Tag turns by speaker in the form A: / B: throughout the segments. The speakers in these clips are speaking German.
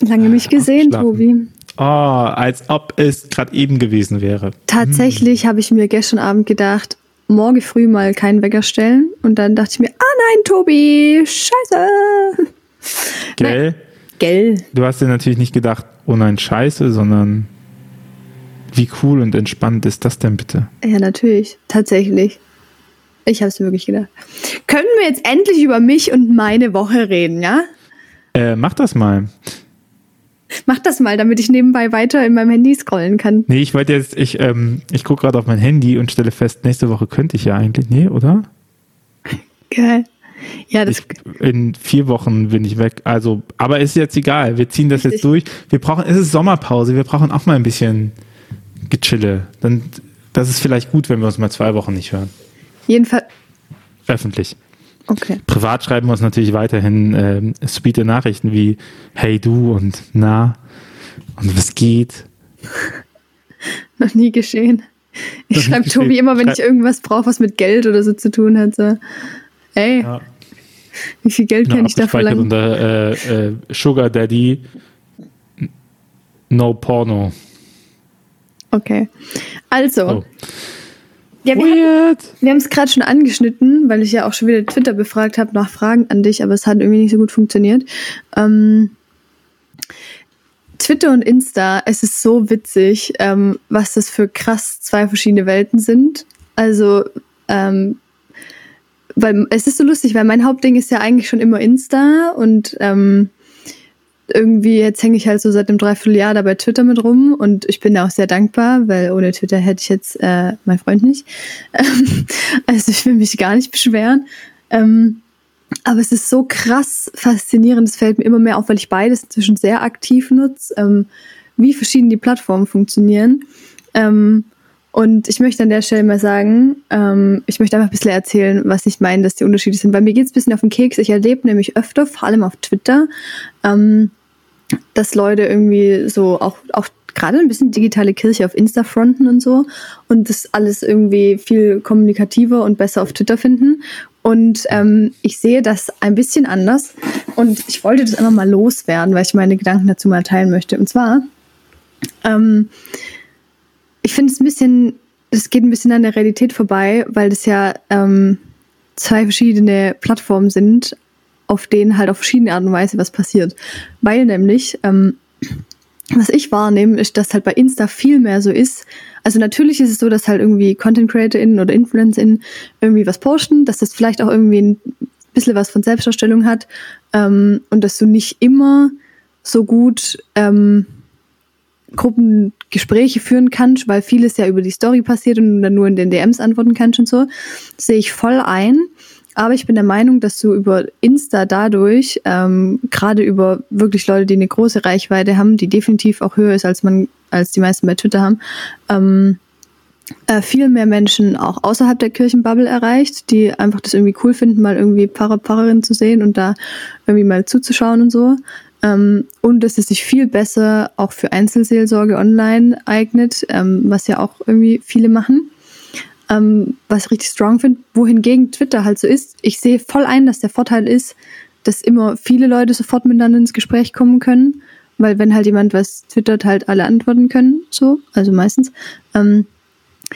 A: Lange nicht gesehen. Tobi.
B: Oh, als ob es gerade eben gewesen wäre.
A: Tatsächlich habe ich mir gestern Abend gedacht, morgen früh mal keinen Wecker stellen. Und dann dachte ich mir, ah nein, Tobi, scheiße.
B: Gell?
A: Gell.
B: Du hast dir natürlich nicht gedacht, oh nein, scheiße, sondern wie cool und entspannt ist das denn bitte?
A: Ja, natürlich. Tatsächlich. Ich habe es wirklich gedacht. Können wir jetzt endlich über mich und meine Woche reden, ja?
B: Äh, mach das mal.
A: Mach das mal, damit ich nebenbei weiter in meinem Handy scrollen kann.
B: Nee, ich wollte jetzt, ich, ähm, ich gucke gerade auf mein Handy und stelle fest, nächste Woche könnte ich ja eigentlich, nee, oder?
A: Geil. Ja, das
B: Ich, in vier Wochen bin ich weg. Also, aber ist jetzt egal. Wir ziehen das
A: Richtig.
B: jetzt durch. Wir brauchen, es ist Sommerpause. Wir brauchen auch mal ein bisschen Gechille. Dann, das ist vielleicht gut, wenn wir uns mal zwei Wochen nicht hören.
A: jedenfalls.
B: Öffentlich.
A: Okay.
B: Privat schreiben wir uns natürlich weiterhin ähm, sweete Nachrichten wie Hey du und na und was geht.
A: Noch nie geschehen. Ich schreibe. Tobi immer, wenn
B: Schrei-
A: ich irgendwas brauche, was mit Geld oder so zu tun hat. So, ey,
B: Ja.
A: wie viel Geld
B: Genau,
A: kann ich da verlangen?
B: unter äh, äh, Sugar Daddy No Porno.
A: Okay. Also,
B: Oh.
A: Ja, wir haben es gerade schon angeschnitten, weil ich ja auch schon wieder Twitter befragt habe nach Fragen an dich, aber es hat irgendwie nicht so gut funktioniert. Ähm, Twitter und Insta, es ist so witzig, ähm, was das für krass zwei verschiedene Welten sind. Also, ähm, weil es ist so lustig, weil mein Hauptding ist ja eigentlich schon immer Insta und ähm, irgendwie jetzt hänge ich halt so seit einem Dreivierteljahr da bei Twitter mit rum und ich bin da auch sehr dankbar, weil ohne Twitter hätte ich jetzt äh, meinen Freund nicht. Also ich will mich gar nicht beschweren. Ähm, aber es ist so krass faszinierend, es fällt mir immer mehr auf, weil ich beides inzwischen sehr aktiv nutze, ähm, wie verschieden die Plattformen funktionieren. Ähm, und ich möchte an der Stelle mal sagen, ähm, ich möchte einfach ein bisschen erzählen, was ich meine, dass die Unterschiede sind. Bei mir geht es ein bisschen auf den Keks. Ich erlebe nämlich öfter, vor allem auf Twitter, ähm, dass Leute irgendwie so auch, auch gerade ein bisschen digitale Kirche auf Insta fronten und so und das alles irgendwie viel kommunikativer und besser auf Twitter finden. Und ähm, ich sehe das ein bisschen anders und ich wollte das einfach mal loswerden, weil ich meine Gedanken dazu mal teilen möchte. Und zwar, ähm, ich finde es ein bisschen, es geht ein bisschen an der Realität vorbei, weil das ja ähm, zwei verschiedene Plattformen sind, auf denen halt auf verschiedene Art und Weise was passiert. Weil nämlich, ähm, was ich wahrnehme, ist, dass halt bei Insta viel mehr so ist. Also natürlich ist es so, dass halt irgendwie Content CreatorInnen oder InfluencerInnen irgendwie was posten, dass das vielleicht auch irgendwie ein bisschen was von Selbstdarstellung hat ähm, und dass du nicht immer so gut ähm, Gruppengespräche führen kannst, weil vieles ja über die Story passiert und dann nur in den DMs antworten kannst und so. Sehe ich voll ein. Aber ich bin der Meinung, dass du über Insta dadurch, ähm, gerade über wirklich Leute, die eine große Reichweite haben, die definitiv auch höher ist, als man, als die meisten bei Twitter haben, ähm, äh, viel mehr Menschen auch außerhalb der Kirchenbubble erreicht, die einfach das irgendwie cool finden, mal irgendwie Pfarrer, Pfarrerin zu sehen und da irgendwie mal zuzuschauen und so. Ähm, und dass es sich viel besser auch für Einzelseelsorge online eignet, ähm, was ja auch irgendwie viele machen. Ähm, was ich richtig strong finde, wohingegen Twitter halt so ist. Ich sehe voll ein, dass der Vorteil ist, dass immer viele Leute sofort miteinander ins Gespräch kommen können, weil wenn halt jemand was twittert, halt alle antworten können, so, also meistens. Ähm,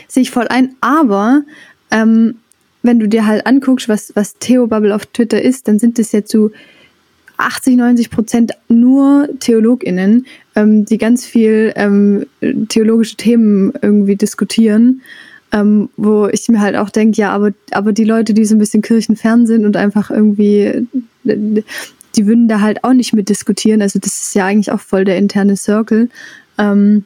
A: sehe ich voll ein, aber ähm, wenn du dir halt anguckst, was, was Theo Bubble auf Twitter ist, dann sind es ja zu 80, 90 Prozent nur TheologInnen, ähm, die ganz viel ähm, theologische Themen irgendwie diskutieren, ähm, wo ich mir halt auch denke, ja, aber, aber die Leute, die so ein bisschen kirchenfern sind und einfach irgendwie, die würden da halt auch nicht mit diskutieren. Also das ist ja eigentlich auch voll der interne Circle. Ähm,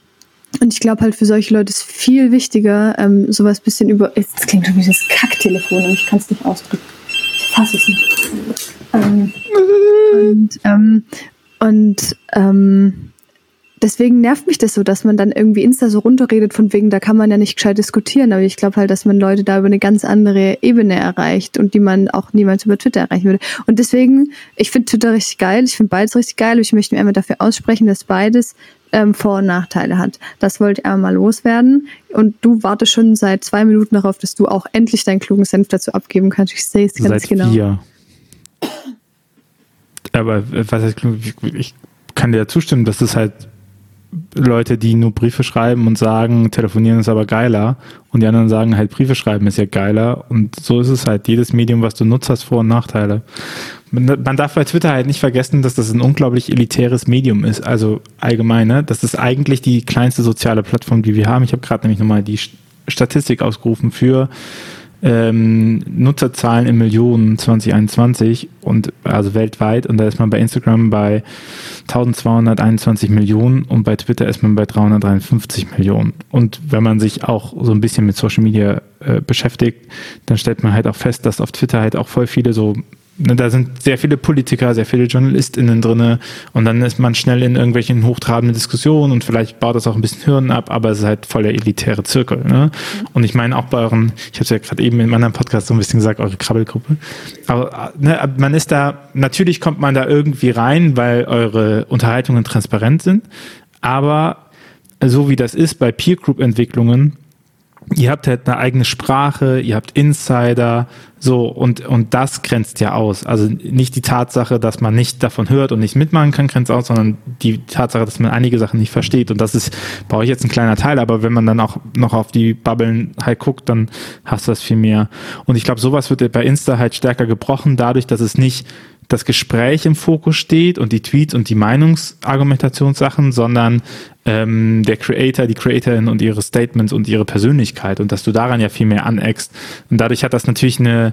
A: und ich glaube halt für solche Leute ist viel wichtiger, ähm, sowas bisschen über. Jetzt klingt schon wie das Kacktelefon und ich kann es nicht ausdrücken. Ich fasse es nicht. Ähm, und ähm, und ähm, deswegen nervt mich das so, dass man dann irgendwie Insta so runterredet, von wegen, da kann man ja nicht gescheit diskutieren. Aber ich glaube halt, dass man Leute da über eine ganz andere Ebene erreicht und die man auch niemals über Twitter erreichen würde. Und deswegen, ich finde Twitter richtig geil, ich finde beides richtig geil. Ich möchte mir einmal dafür aussprechen, dass beides ähm, Vor- und Nachteile hat. Das wollte ich einmal mal loswerden. Und du wartest schon seit zwei Minuten darauf, dass du auch endlich deinen klugen Senf dazu abgeben kannst. Ich sehe es ganz
B: Seit
A: genau.
B: vier. aber was heißt? Ich kann dir zustimmen, dass das halt Leute, die nur Briefe schreiben und sagen, telefonieren ist aber geiler und die anderen sagen halt, Briefe schreiben ist ja geiler und so ist es halt. Jedes Medium, was du nutzt, hast Vor- und Nachteile. Man darf bei Twitter halt nicht vergessen, dass das ein unglaublich elitäres Medium ist, also allgemein, ne? Das ist eigentlich die kleinste soziale Plattform, die wir haben. Ich habe gerade nämlich nochmal die Statistik ausgerufen für ähm, Nutzerzahlen in Millionen 2021 und also weltweit und da ist man bei Instagram bei 1221 Millionen und bei Twitter ist man bei 353 Millionen. Und wenn man sich auch so ein bisschen mit Social Media äh, beschäftigt, dann stellt man halt auch fest, dass auf Twitter halt auch voll viele so da sind sehr viele Politiker, sehr viele JournalistInnen drin und dann ist man schnell in irgendwelchen hochtrabenden Diskussionen und vielleicht baut das auch ein bisschen Hirn ab, aber es ist halt voll der elitäre Zirkel. Ne? Und ich meine auch bei euren, ich habe es ja gerade eben in meinem anderen Podcast so ein bisschen gesagt, eure Krabbelgruppe. Aber ne, man ist da, natürlich kommt man da irgendwie rein, weil eure Unterhaltungen transparent sind, aber so wie das ist bei Peer Group Entwicklungen, ihr habt halt eine eigene Sprache, ihr habt Insider, so, und, und das grenzt ja aus. Also nicht die Tatsache, dass man nicht davon hört und nicht mitmachen kann, grenzt aus, sondern die Tatsache, dass man einige Sachen nicht versteht. Und das ist bei euch jetzt ein kleiner Teil, aber wenn man dann auch noch auf die Bubbeln halt guckt, dann hast du das viel mehr. Und ich glaube, sowas wird bei Insta halt stärker gebrochen, dadurch, dass es nicht das Gespräch im Fokus steht und die Tweets und die Meinungsargumentationssachen, sondern ähm, der Creator, die Creatorin und ihre Statements und ihre Persönlichkeit und dass du daran ja viel mehr aneckst. Und dadurch hat das natürlich eine,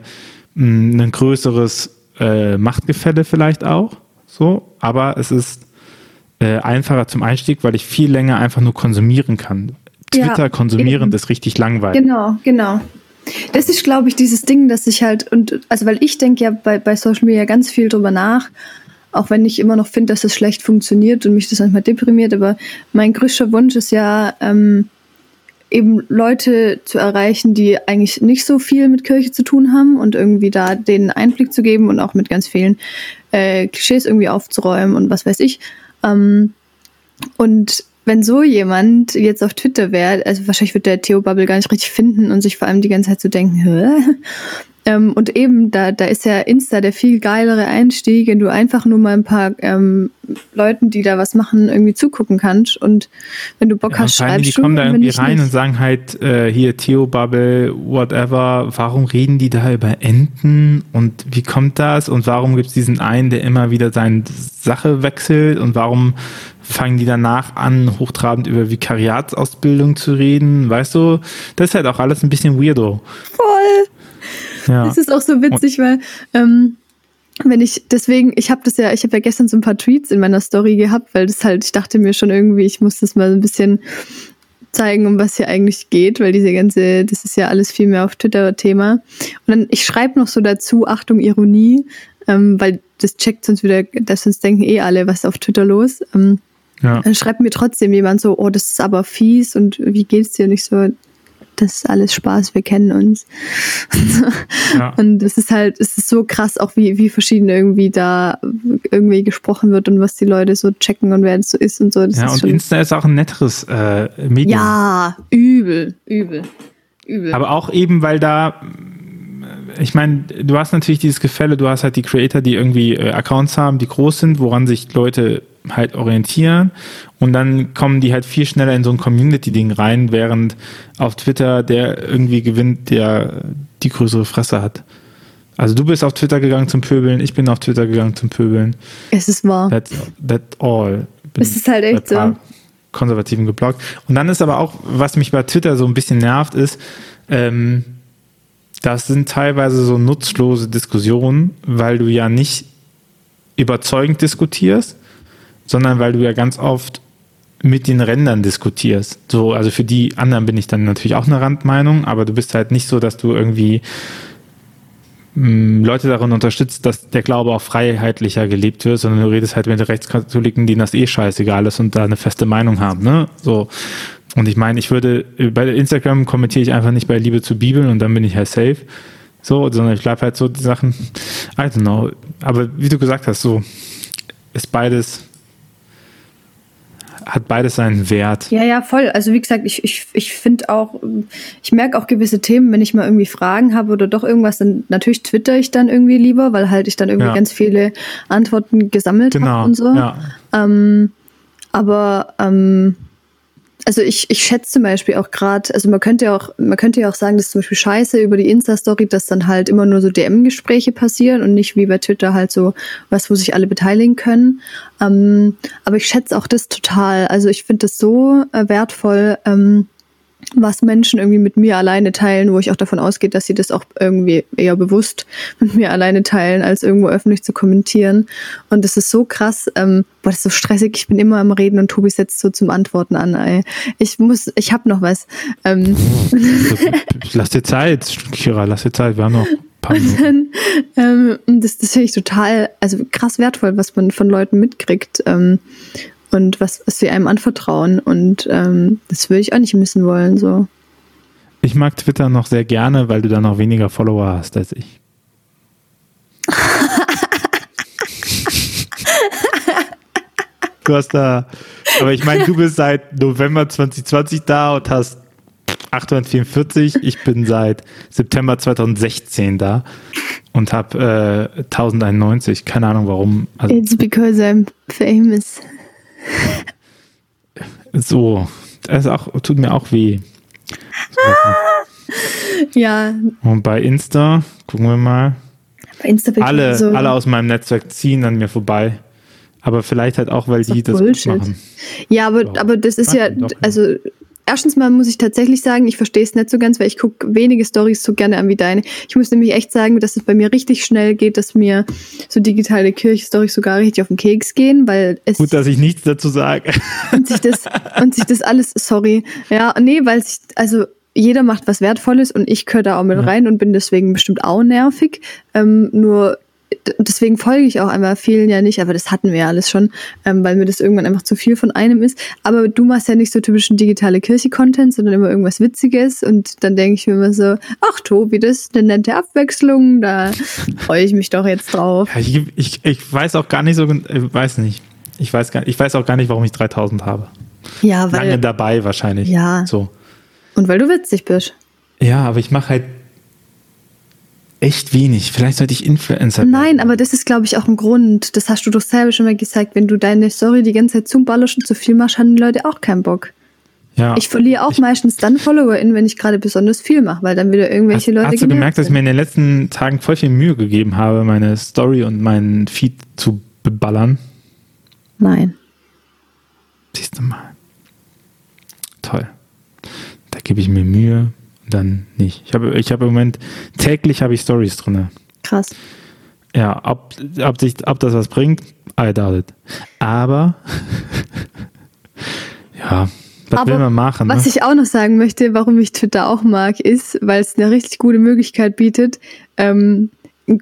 B: mm, ein größeres äh, Machtgefälle vielleicht auch, so, aber es ist äh, einfacher zum Einstieg, weil ich viel länger einfach nur konsumieren kann. Twitter ja, konsumierend eben. ist richtig langweilig.
A: Genau, genau. Das ist, glaube ich, dieses Ding, dass ich halt, und also weil ich denke ja bei, bei Social Media ganz viel drüber nach, auch wenn ich immer noch finde, dass es schlecht funktioniert und mich das manchmal deprimiert, aber mein größter Wunsch ist ja, ähm, eben Leute zu erreichen, die eigentlich nicht so viel mit Kirche zu tun haben und irgendwie da den Einblick zu geben und auch mit ganz vielen äh, Klischees irgendwie aufzuräumen und was weiß ich. Ähm, und wenn so jemand jetzt auf Twitter wäre, also wahrscheinlich wird der Theo Bubble gar nicht richtig finden und sich vor allem die ganze Zeit so denken, Hä? Ähm, und eben, da, da ist ja Insta der viel geilere Einstieg, wenn du einfach nur mal ein paar ähm, Leuten, die da was machen, irgendwie zugucken kannst. Und wenn du Bock ja, hast, schreibst
B: die
A: du.
B: Die kommen da irgendwie rein nicht. und sagen halt, äh, hier Theo Bubble, whatever, warum reden die da über Enten und wie kommt das? Und warum gibt es diesen einen, der immer wieder seine Sache wechselt und warum fangen die danach an, hochtrabend über Vikariatsausbildung zu reden, weißt du? Das ist halt auch alles ein bisschen weirdo.
A: Voll. Ja. Das ist auch so witzig, weil ähm, wenn ich deswegen, ich habe das ja, ich habe ja gestern so ein paar Tweets in meiner Story gehabt, weil das halt, ich dachte mir schon irgendwie, ich muss das mal so ein bisschen zeigen, um was hier eigentlich geht, weil diese ganze, das ist ja alles viel mehr auf Twitter Thema. Und dann, ich schreibe noch so dazu, Achtung, Ironie, ähm, weil das checkt sonst wieder, dass sonst denken eh alle, was ist auf Twitter los. Ähm, ja. Dann schreibt mir trotzdem jemand so, oh, das ist aber fies und wie geht's dir? nicht so, das ist alles Spaß, wir kennen uns. Ja. Und es ist halt, es ist so krass, auch wie, wie verschieden irgendwie da irgendwie gesprochen wird und was die Leute so checken und wer das so ist und so. Das
B: ja, und Insta ist auch ein netteres äh, Medium.
A: Ja, übel, übel, übel.
B: Aber auch eben, weil da ich meine, du hast natürlich dieses Gefälle, du hast halt die Creator, die irgendwie äh, Accounts haben, die groß sind, woran sich Leute halt orientieren und dann kommen die halt viel schneller in so ein Community-Ding rein, während auf Twitter der irgendwie gewinnt, der die größere Fresse hat. Also du bist auf Twitter gegangen zum Pöbeln, ich bin auf Twitter gegangen zum Pöbeln.
A: Es ist wahr.
B: That's, that's all.
A: Bin es ist halt echt so.
B: Konservativen geblockt. Und dann ist aber auch, was mich bei Twitter so ein bisschen nervt, ist, ähm, das sind teilweise so nutzlose Diskussionen, weil du ja nicht überzeugend diskutierst, sondern weil du ja ganz oft mit den Rändern diskutierst. So, also für die anderen bin ich dann natürlich auch eine Randmeinung, aber du bist halt nicht so, dass du irgendwie mm, Leute darin unterstützt, dass der Glaube auch freiheitlicher gelebt wird, sondern du redest halt mit Rechtskatholiken, denen das eh scheißegal ist und da eine feste Meinung haben, ne? So. Und ich meine, ich würde, bei Instagram kommentiere ich einfach nicht bei Liebe zu Bibeln und dann bin ich halt safe. So, sondern ich bleibe halt so die Sachen, I don't know. Aber wie du gesagt hast, so ist beides hat beides seinen Wert.
A: Ja, ja, voll. Also wie gesagt, ich, ich, ich finde auch, ich merke auch gewisse Themen, wenn ich mal irgendwie Fragen habe oder doch irgendwas, dann natürlich twitter ich dann irgendwie lieber, weil halt ich dann irgendwie ja. ganz viele Antworten gesammelt genau, habe und so. Ja. Ähm, aber ähm, also ich, ich schätze zum Beispiel auch gerade, also man könnte ja auch, man könnte ja auch sagen, das ist zum Beispiel scheiße über die Insta-Story, dass dann halt immer nur so DM-Gespräche passieren und nicht wie bei Twitter halt so was, wo sich alle beteiligen können. Ähm, aber ich schätze auch das total. Also ich finde das so äh, wertvoll. Ähm, was Menschen irgendwie mit mir alleine teilen, wo ich auch davon ausgehe, dass sie das auch irgendwie eher bewusst mit mir alleine teilen, als irgendwo öffentlich zu kommentieren. Und das ist so krass, ähm, boah, das ist so stressig, ich bin immer am Reden und Tobi setzt so zum Antworten an. Ey. Ich muss, ich hab noch was. Ähm.
B: lass dir Zeit, Kira, lass dir Zeit, wir haben noch
A: ähm, das, das finde ich total, also krass wertvoll, was man von Leuten mitkriegt. Ähm, und was, was sie einem anvertrauen. Und ähm, das würde ich auch nicht missen wollen. So.
B: Ich mag Twitter noch sehr gerne, weil du da noch weniger Follower hast als ich. du hast da, aber ich meine, du bist seit November 2020 da und hast 844. Ich bin seit September 2016 da und habe äh, 1091. Keine Ahnung warum.
A: Also, It's because I'm famous.
B: So, das auch, tut mir auch weh.
A: ja.
B: Und bei Insta, gucken wir mal. Bei Insta bin alle, so alle aus meinem Netzwerk ziehen an mir vorbei. Aber vielleicht halt auch, weil das die das machen.
A: Ja, aber, aber das ist ja, also erstens mal muss ich tatsächlich sagen, ich verstehe es nicht so ganz, weil ich gucke wenige Stories so gerne an wie deine. Ich muss nämlich echt sagen, dass es bei mir richtig schnell geht, dass mir so digitale Kirche-Stories sogar richtig auf den Keks gehen, weil es.
B: Gut, dass ich nichts dazu sage.
A: Und sich das, und sich das alles, sorry. Ja, nee, weil sich, also jeder macht was Wertvolles und ich gehöre da auch mit ja. rein und bin deswegen bestimmt auch nervig. Ähm, nur deswegen folge ich auch einmal vielen ja nicht, aber das hatten wir ja alles schon, ähm, weil mir das irgendwann einfach zu viel von einem ist. Aber du machst ja nicht so typischen digitale Kirche-Content, sondern immer irgendwas Witziges und dann denke ich mir immer so, ach Tobi, das ist eine nette Abwechslung, da freue ich mich doch jetzt drauf.
B: Ja, ich, ich, ich weiß auch gar nicht so, ich äh, weiß nicht. Ich weiß, gar, ich weiß auch gar nicht, warum ich 3000 habe.
A: Ja, weil.
B: Lange dabei wahrscheinlich.
A: Ja.
B: So.
A: Und weil du witzig bist.
B: Ja, aber ich mache halt echt wenig. Vielleicht sollte ich Influencer
A: werden. Nein, aber das ist, glaube ich, auch ein Grund. Das hast du doch selber schon mal gesagt. Wenn du deine Story die ganze Zeit zuballerst und zu viel machst, haben die Leute auch keinen Bock. Ja, ich verliere auch ich, meistens dann FollowerInnen, wenn ich gerade besonders viel mache, weil dann wieder irgendwelche hast, Leute.
B: Hast du gemerkt, sind. dass ich mir in den letzten Tagen voll viel Mühe gegeben habe, meine Story und meinen Feed zu beballern?
A: Nein.
B: Siehst du mal. Toll. Da gebe ich mir Mühe dann nicht. Ich habe ich hab im Moment, täglich habe ich Stories drin.
A: Krass.
B: Ja, ob, ob, sich, ob das was bringt, I doubt it. Aber, ja, was Aber will man machen?
A: Was ne? ich auch noch sagen möchte, warum ich Twitter auch mag, ist, weil es eine richtig gute Möglichkeit bietet, ähm,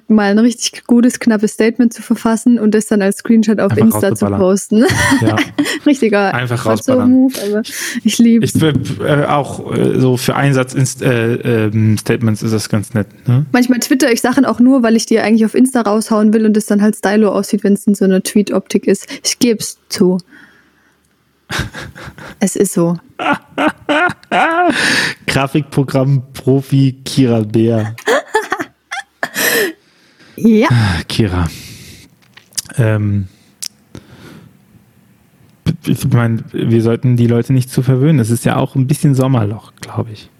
A: mal ein richtig gutes, knappes Statement zu verfassen und das dann als Screenshot auf Einfach Insta zu posten. Ja. Richtiger
B: Einfach rausballern. Move, aber
A: ich liebe
B: es. Äh, auch äh, so für Einsatz-Statements äh, ist das ganz nett. Ne?
A: Manchmal twitter ich Sachen auch nur, weil ich die eigentlich auf Insta raushauen will und es dann halt stylo aussieht, wenn es in so einer Tweet-Optik ist. Ich gebe es zu. es ist so.
B: Grafikprogramm-Profi Kira Bär.
A: Ja.
B: Ah, Kira. Ähm, ich meine, wir sollten die Leute nicht zu verwöhnen. Es ist ja auch ein bisschen Sommerloch, glaube ich.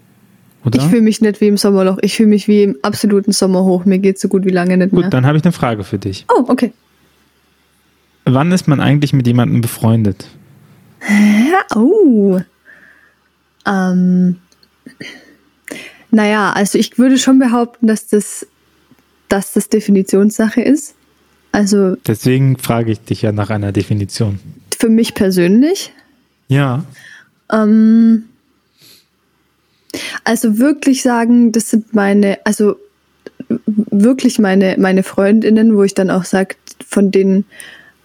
A: Oder? Ich fühle mich nicht wie im Sommerloch. Ich fühle mich wie im absoluten Sommerhoch. Mir geht so gut wie lange nicht
B: mehr. Gut, dann habe ich eine Frage für dich.
A: Oh, okay.
B: Wann ist man eigentlich mit jemandem befreundet?
A: Oh. Ähm. Naja, also ich würde schon behaupten, dass das dass das Definitionssache ist. Also.
B: Deswegen frage ich dich ja nach einer Definition.
A: Für mich persönlich.
B: Ja.
A: Ähm, also wirklich sagen, das sind meine, also wirklich meine, meine Freundinnen, wo ich dann auch sage, von denen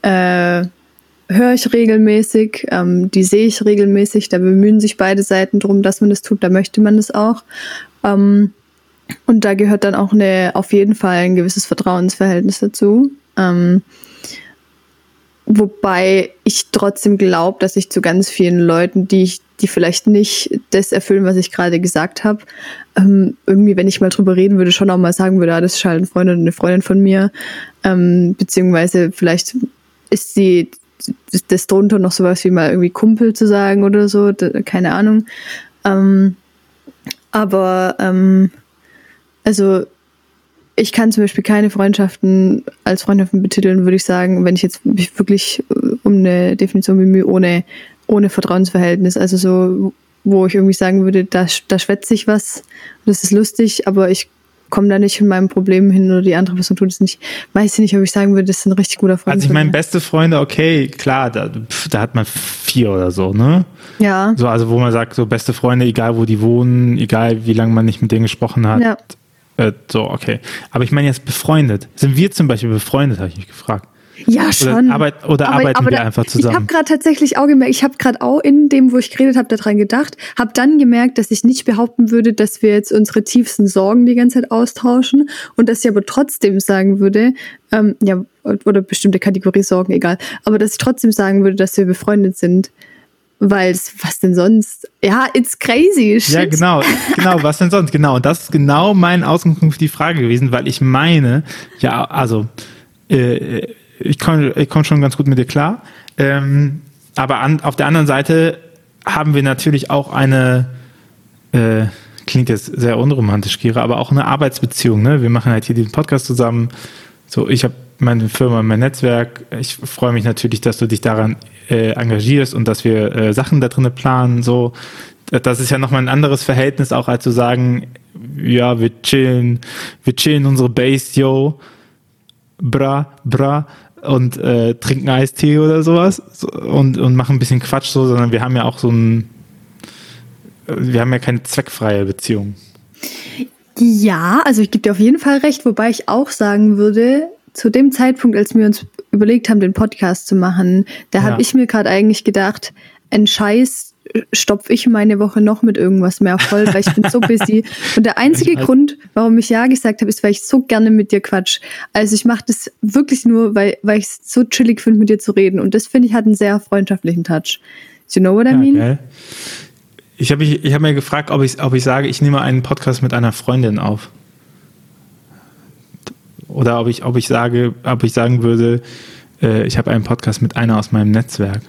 A: äh, höre ich regelmäßig, ähm, die sehe ich regelmäßig, da bemühen sich beide Seiten drum, dass man das tut, da möchte man das auch. Ähm, und da gehört dann auch eine, auf jeden Fall ein gewisses Vertrauensverhältnis dazu. Ähm, wobei ich trotzdem glaube, dass ich zu ganz vielen Leuten, die ich, die vielleicht nicht das erfüllen, was ich gerade gesagt habe, ähm, irgendwie, wenn ich mal drüber reden würde, schon auch mal sagen würde, ah, das ist halt ein Freund oder eine Freundin von mir, ähm, beziehungsweise vielleicht ist sie das drunter noch sowas wie mal irgendwie Kumpel zu sagen oder so, keine Ahnung. Ähm, aber ähm, also ich kann zum Beispiel keine Freundschaften als Freundschaften betiteln, würde ich sagen, wenn ich jetzt mich wirklich äh, um eine Definition bemühe, ohne, ohne Vertrauensverhältnis. Also so, wo ich irgendwie sagen würde, da, da schwätze ich was, das ist lustig, aber ich komme da nicht in meinem Problem hin oder die andere Person tut es nicht. Weiß ich nicht, ob ich sagen würde, das ist ein richtig guter Freund.
B: Also ich meine, beste Freunde, okay, klar, da, da hat man vier oder so, ne?
A: Ja.
B: So, also wo man sagt, so beste Freunde, egal wo die wohnen, egal wie lange man nicht mit denen gesprochen hat. Ja. Äh, so, okay. Aber ich meine jetzt befreundet. Sind wir zum Beispiel befreundet, habe ich mich gefragt.
A: Ja, schon.
B: Oder, arbeit, oder aber, arbeiten aber wir da, einfach zusammen?
A: Ich habe gerade tatsächlich auch gemerkt, ich habe gerade auch in dem, wo ich geredet habe, daran gedacht, habe dann gemerkt, dass ich nicht behaupten würde, dass wir jetzt unsere tiefsten Sorgen die ganze Zeit austauschen und dass ich aber trotzdem sagen würde, ähm, ja, oder bestimmte Kategorie Sorgen, egal, aber dass ich trotzdem sagen würde, dass wir befreundet sind. Weil was denn sonst? Ja, it's crazy.
B: Shit. Ja, genau, genau, was denn sonst? Genau, und das ist genau mein Ausgangspunkt für die Frage gewesen, weil ich meine, ja, also, äh, ich komme ich komm schon ganz gut mit dir klar. Ähm, aber an, auf der anderen Seite haben wir natürlich auch eine, äh, klingt jetzt sehr unromantisch, Kira, aber auch eine Arbeitsbeziehung. Ne? Wir machen halt hier den Podcast zusammen. So, ich habe meine Firma, mein Netzwerk. Ich freue mich natürlich, dass du dich daran äh, engagierst und dass wir äh, Sachen da drin planen. So, das ist ja nochmal ein anderes Verhältnis, auch als zu sagen, ja, wir chillen, wir chillen unsere Base, yo, bra, bra und äh, trinken Eistee oder sowas und, und machen ein bisschen Quatsch so, sondern wir haben ja auch so ein, wir haben ja keine zweckfreie Beziehung.
A: Ja, also ich gebe dir auf jeden Fall recht, wobei ich auch sagen würde, zu dem Zeitpunkt, als wir uns überlegt haben, den Podcast zu machen, da ja. habe ich mir gerade eigentlich gedacht, ein Scheiß stopfe ich meine Woche noch mit irgendwas mehr voll, weil ich bin so busy. Und der einzige Grund, warum ich ja gesagt habe, ist, weil ich so gerne mit dir quatsch. Also ich mache das wirklich nur, weil, weil ich es so chillig finde, mit dir zu reden. Und das finde ich hat einen sehr freundschaftlichen Touch. Do you know what I mean?
B: Ja, ich habe ich, ich hab mir gefragt, ob ich, ob ich sage, ich nehme einen Podcast mit einer Freundin auf. Oder ob ich, ob ich sage, ob ich sagen würde, äh, ich habe einen Podcast mit einer aus meinem Netzwerk.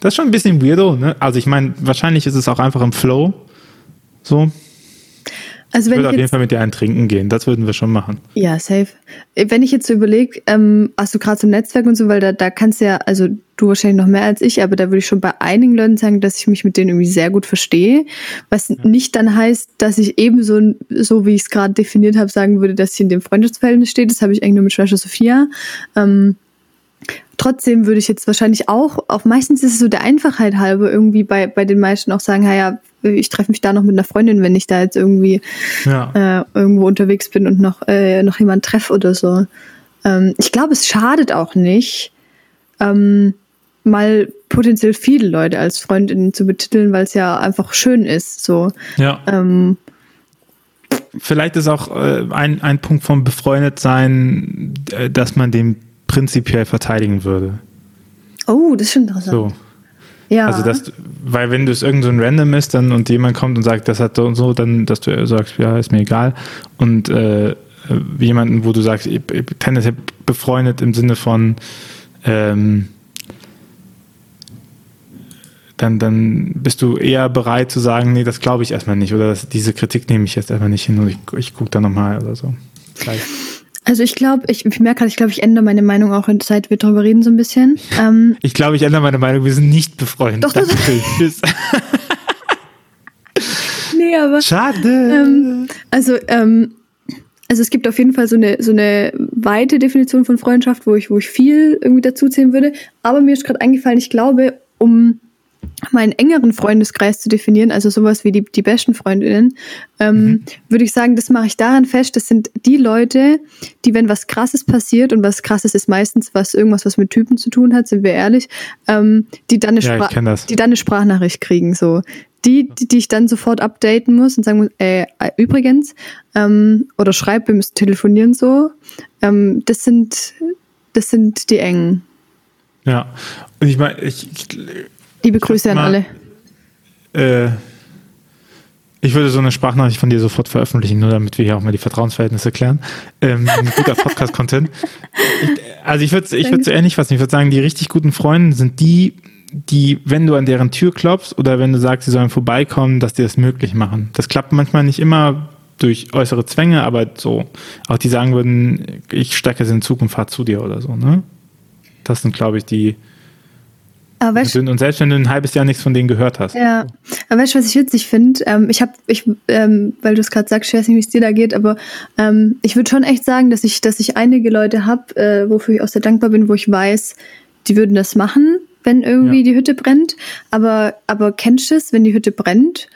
B: Das ist schon ein bisschen weirdo, ne? Also ich meine, wahrscheinlich ist es auch einfach im Flow. So. Also wenn ich würde auf jeden Fall mit dir einen trinken gehen. Das würden wir schon machen.
A: Ja, safe. Wenn ich jetzt so überlege, ähm, hast du gerade so ein Netzwerk und so, weil da, da kannst du ja, also du wahrscheinlich noch mehr als ich, aber da würde ich schon bei einigen Leuten sagen, dass ich mich mit denen irgendwie sehr gut verstehe. Was ja. nicht dann heißt, dass ich ebenso, so wie ich es gerade definiert habe, sagen würde, dass ich in dem Freundschaftsverhältnis stehe. Das habe ich eigentlich nur mit Schwester Sophia. Ähm, trotzdem würde ich jetzt wahrscheinlich auch, auch meistens ist es so der Einfachheit halber irgendwie bei, bei den meisten auch sagen, ja, ich treffe mich da noch mit einer Freundin, wenn ich da jetzt irgendwie ja. äh, irgendwo unterwegs bin und noch, äh, noch jemand treffe oder so. Ähm, ich glaube, es schadet auch nicht, ähm, mal potenziell viele Leute als Freundinnen zu betiteln, weil es ja einfach schön ist. So.
B: Ja. Ähm, Vielleicht ist auch äh, ein, ein Punkt vom Befreundetsein, äh, dass man dem prinzipiell verteidigen würde.
A: Oh, das ist schon interessant. So.
B: Ja. Also das, weil wenn du es irgend so ein Random ist, dann und jemand kommt und sagt, das hat so und so, dann, dass du sagst, ja, ist mir egal. Und äh, jemanden, wo du sagst, ich, ich, tendenziell befreundet im Sinne von ähm, dann, dann bist du eher bereit zu sagen, nee, das glaube ich erstmal nicht oder das, diese Kritik nehme ich jetzt erstmal nicht hin und ich, ich gucke da nochmal oder so. Vielleicht.
A: Also ich glaube, ich, ich merke gerade, ich glaube, ich ändere meine Meinung auch, seit wir darüber reden, so ein bisschen.
B: Ähm, ich glaube, ich ändere meine Meinung, wir sind nicht befreundet. Doch, Danke. Tschüss.
A: nee, aber.
B: Schade.
A: Ähm, also, ähm, also es gibt auf jeden Fall so eine, so eine weite Definition von Freundschaft, wo ich, wo ich viel irgendwie dazu zählen würde. Aber mir ist gerade eingefallen, ich glaube, um meinen engeren Freundeskreis zu definieren, also sowas wie die, die besten Freundinnen, ähm, mhm. würde ich sagen, das mache ich daran fest, das sind die Leute, die, wenn was Krasses passiert, und was Krasses ist meistens was irgendwas, was mit Typen zu tun hat, sind wir ehrlich, ähm, die, dann eine ja, die dann eine Sprachnachricht kriegen, so. Die, die, die ich dann sofort updaten muss und sagen muss, äh, übrigens, ähm, oder schreib, wir müssen telefonieren so, ähm, das sind, das sind die engen.
B: Ja. Und ich meine, ich, ich
A: Liebe Grüße an alle.
B: äh, ich würde so eine Sprachnachricht von dir sofort veröffentlichen, nur damit wir hier auch mal die Vertrauensverhältnisse klären. Ähm, guter Podcast-Content. Ich- Also ich würde ich würd so ähnlich fassen. Ich würde sagen, die richtig guten Freunde sind die, die, wenn du an deren Tür klopfst oder wenn du sagst, sie sollen vorbeikommen, dass die das möglich machen. Das klappt manchmal nicht immer durch äußere Zwänge, aber so, auch die sagen würden, ich stecke es in Zug und fahr zu dir oder so, ne? Das sind, glaube ich, die
A: Aber
B: sind. Und selbst wenn du ein halbes Jahr nichts von denen gehört hast.
A: Ja, aber weißt du, was ich witzig finde? Ähm, ich habe, ich, ähm, weil du es gerade sagst, ich weiß nicht, wie es dir da geht, aber ähm, ich würde schon echt sagen, dass ich, dass ich einige Leute habe, äh, wofür ich auch sehr dankbar bin, wo ich weiß, die würden das machen, wenn irgendwie
B: Ja.
A: die Hütte brennt. Aber, aber kennst du es, wenn die Hütte brennt?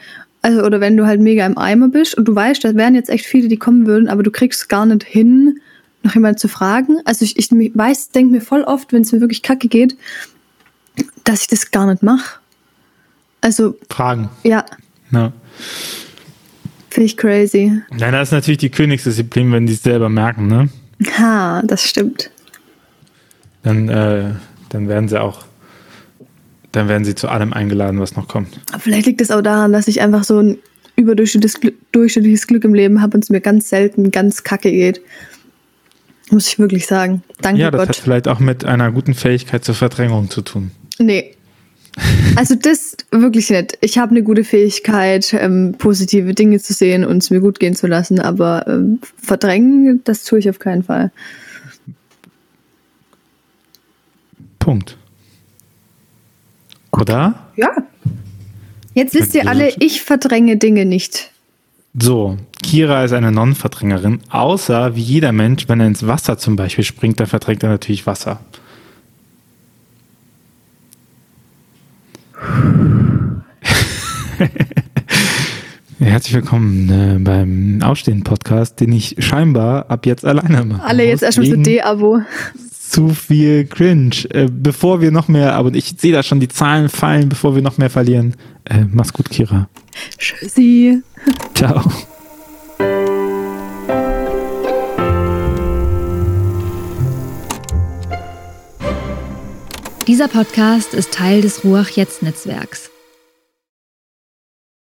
A: Also, oder wenn du halt mega im Eimer bist und du weißt, da wären jetzt echt viele, die kommen würden, aber du kriegst gar nicht hin, noch jemand zu fragen. Also ich, ich weiß, denke mir voll oft, wenn es mir wirklich kacke geht, dass ich das gar nicht mache. Also,
B: Fragen.
A: ja,
B: Ja.
A: finde ich crazy.
B: Nein, das ist natürlich die Königsdisziplin, wenn die es selber merken, ne?
A: Ha, das stimmt.
B: Dann, äh, dann werden sie auch, dann werden sie zu allem eingeladen, was noch kommt.
A: Aber vielleicht liegt es auch daran, dass ich einfach so ein überdurchschnittliches Glück, durchschnittliches Glück im Leben habe und es mir ganz selten ganz kacke geht. Muss ich wirklich sagen. Danke
B: ja, das hat
A: Gott.
B: vielleicht auch mit einer guten Fähigkeit zur Verdrängung zu tun.
A: Nee. Also das wirklich nicht. Ich habe eine gute Fähigkeit, ähm, positive Dinge zu sehen und es mir gut gehen zu lassen, aber ähm, verdrängen, das tue ich auf keinen Fall.
B: Punkt. Oder?
A: Ja. Jetzt wisst ihr alle, ich verdränge Dinge nicht.
B: So, Kira ist eine Non-Verdrängerin, außer wie jeder Mensch, wenn er ins Wasser zum Beispiel springt, dann verdrängt er natürlich Wasser. Herzlich willkommen äh, beim Aufstehen-Podcast, den ich scheinbar ab jetzt alleine mache.
A: Alle jetzt erstmal so D-Abo.
B: zu viel Cringe. Äh, bevor wir noch mehr, aber ich sehe da schon die Zahlen fallen, bevor wir noch mehr verlieren. Äh, mach's gut, Kira.
A: Tschüssi.
B: Ciao.
C: Dieser Podcast ist Teil des Ruach Jetzt Netzwerks.